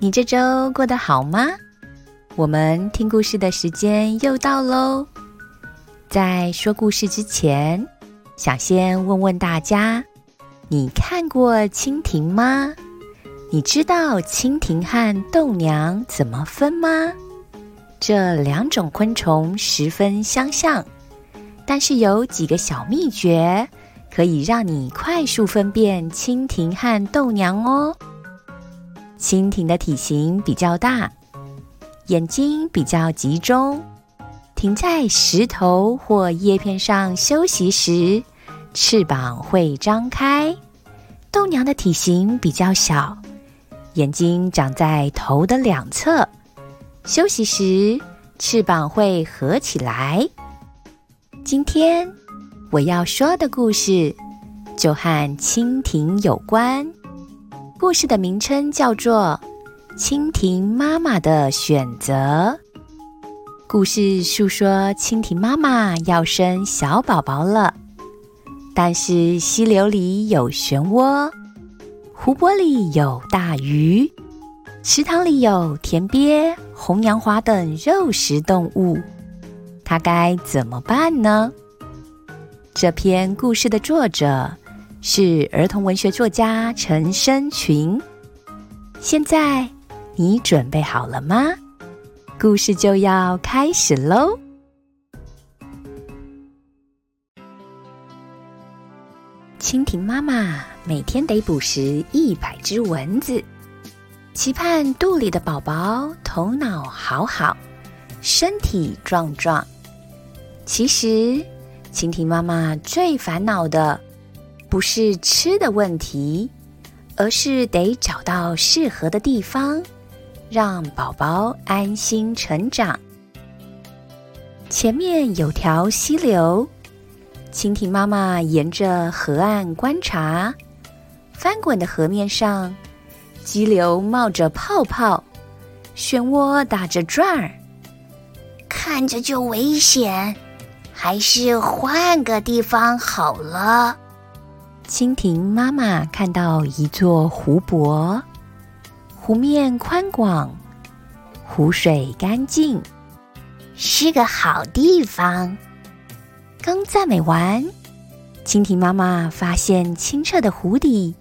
你这周过得好吗？我们听故事的时间又到喽。在说故事之前，想先问问大家：你看过蜻蜓吗？你知道蜻蜓和豆娘怎么分吗？这两种昆虫十分相像。但是有几个小秘诀，可以让你快速分辨蜻蜓和豆娘哦。蜻蜓的体型比较大，眼睛比较集中，停在石头或叶片上休息时，翅膀会张开。豆娘的体型比较小，眼睛长在头的两侧，休息时翅膀会合起来。今天我要说的故事就和蜻蜓有关。故事的名称叫做《蜻蜓妈妈的选择》。故事诉说蜻蜓妈妈要生小宝宝了，但是溪流里有漩涡，湖泊里有大鱼，池塘里有田鳖、红娘华等肉食动物。它该怎么办呢？这篇故事的作者是儿童文学作家陈生群。现在你准备好了吗？故事就要开始喽！蜻蜓妈妈每天得捕食一百只蚊子，期盼肚里的宝宝头脑好好，身体壮壮。其实，蜻蜓妈妈最烦恼的不是吃的问题，而是得找到适合的地方，让宝宝安心成长。前面有条溪流，蜻蜓妈妈沿着河岸观察，翻滚的河面上，激流冒着泡泡，漩涡打着转儿，看着就危险。还是换个地方好了。蜻蜓妈妈看到一座湖泊，湖面宽广，湖水干净，是个好地方。刚赞美完，蜻蜓妈妈发现清澈的湖底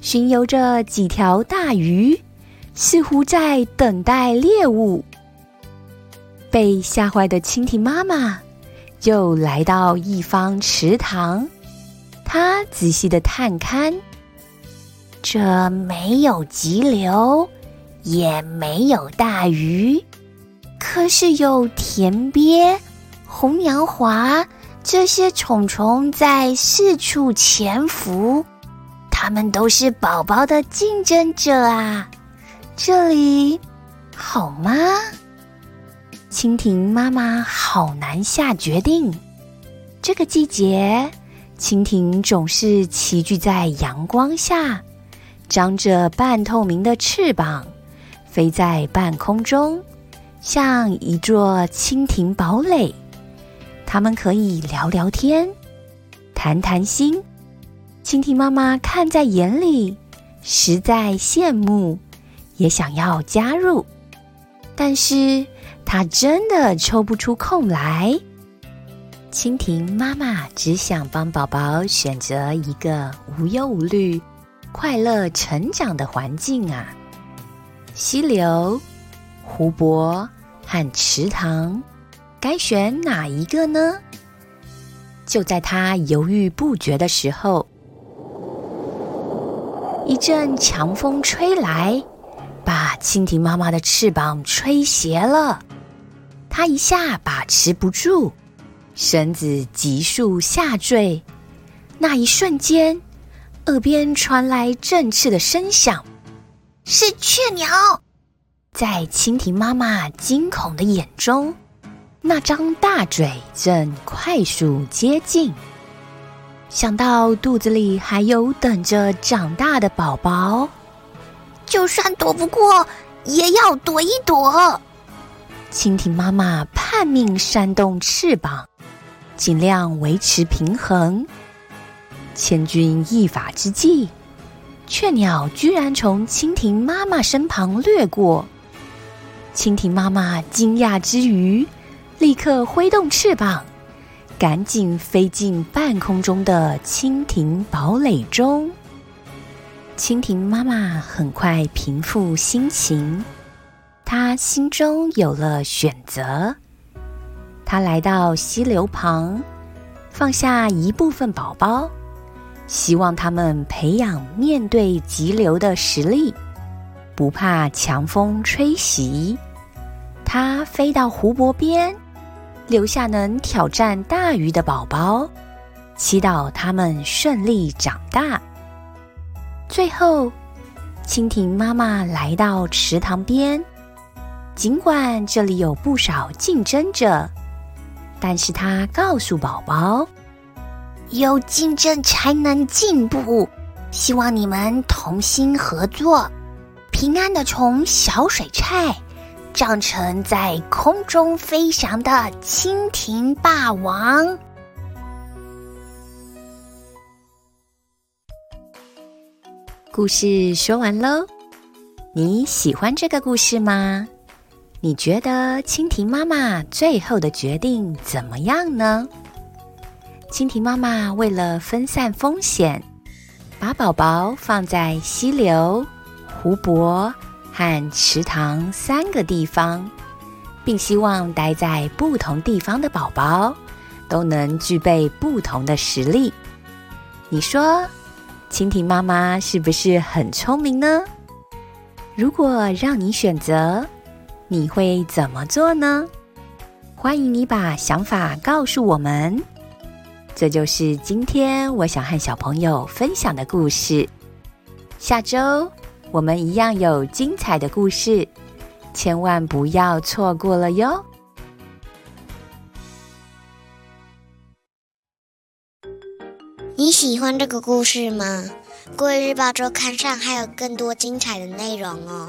巡游着几条大鱼，似乎在等待猎物。被吓坏的蜻蜓妈妈。又来到一方池塘，他仔细的探看，这没有急流，也没有大鱼，可是有田鳖、红娘华这些虫虫在四处潜伏，它们都是宝宝的竞争者啊！这里好吗？蜻蜓妈妈好难下决定。这个季节，蜻蜓总是齐聚在阳光下，张着半透明的翅膀，飞在半空中，像一座蜻蜓堡垒。它们可以聊聊天，谈谈心。蜻蜓妈妈看在眼里，实在羡慕，也想要加入，但是。他真的抽不出空来。蜻蜓妈妈只想帮宝宝选择一个无忧无虑、快乐成长的环境啊！溪流、湖泊和池塘，该选哪一个呢？就在他犹豫不决的时候，一阵强风吹来，把蜻蜓妈妈的翅膀吹斜了。他一下把持不住，身子急速下坠。那一瞬间，耳边传来振翅的声响，是雀鸟，在蜻蜓妈妈惊恐的眼中，那张大嘴正快速接近。想到肚子里还有等着长大的宝宝，就算躲不过，也要躲一躲。蜻蜓妈妈拼命扇动翅膀，尽量维持平衡。千钧一发之际，雀鸟居然从蜻蜓妈妈身旁掠过。蜻蜓妈妈惊讶之余，立刻挥动翅膀。赶紧飞进半空中的蜻蜓堡垒中。蜻蜓妈妈很快平复心情，她心中有了选择。他来到溪流旁，放下一部分宝宝，希望他们培养面对急流的实力，不怕强风吹袭。他飞到湖泊边。留下能挑战大鱼的宝宝，祈祷他们顺利长大。最后，蜻蜓妈妈来到池塘边，尽管这里有不少竞争者，但是他告诉宝宝：“有竞争才能进步，希望你们同心合作，平安的从小水菜。”长成在空中飞翔的蜻蜓霸王。故事说完喽，你喜欢这个故事吗？你觉得蜻蜓妈妈最后的决定怎么样呢？蜻蜓妈妈为了分散风险，把宝宝放在溪流、湖泊。和池塘三个地方，并希望待在不同地方的宝宝都能具备不同的实力。你说，蜻蜓妈妈是不是很聪明呢？如果让你选择，你会怎么做呢？欢迎你把想法告诉我们。这就是今天我想和小朋友分享的故事。下周。我们一样有精彩的故事，千万不要错过了哟！你喜欢这个故事吗？国语日报周刊上还有更多精彩的内容哦。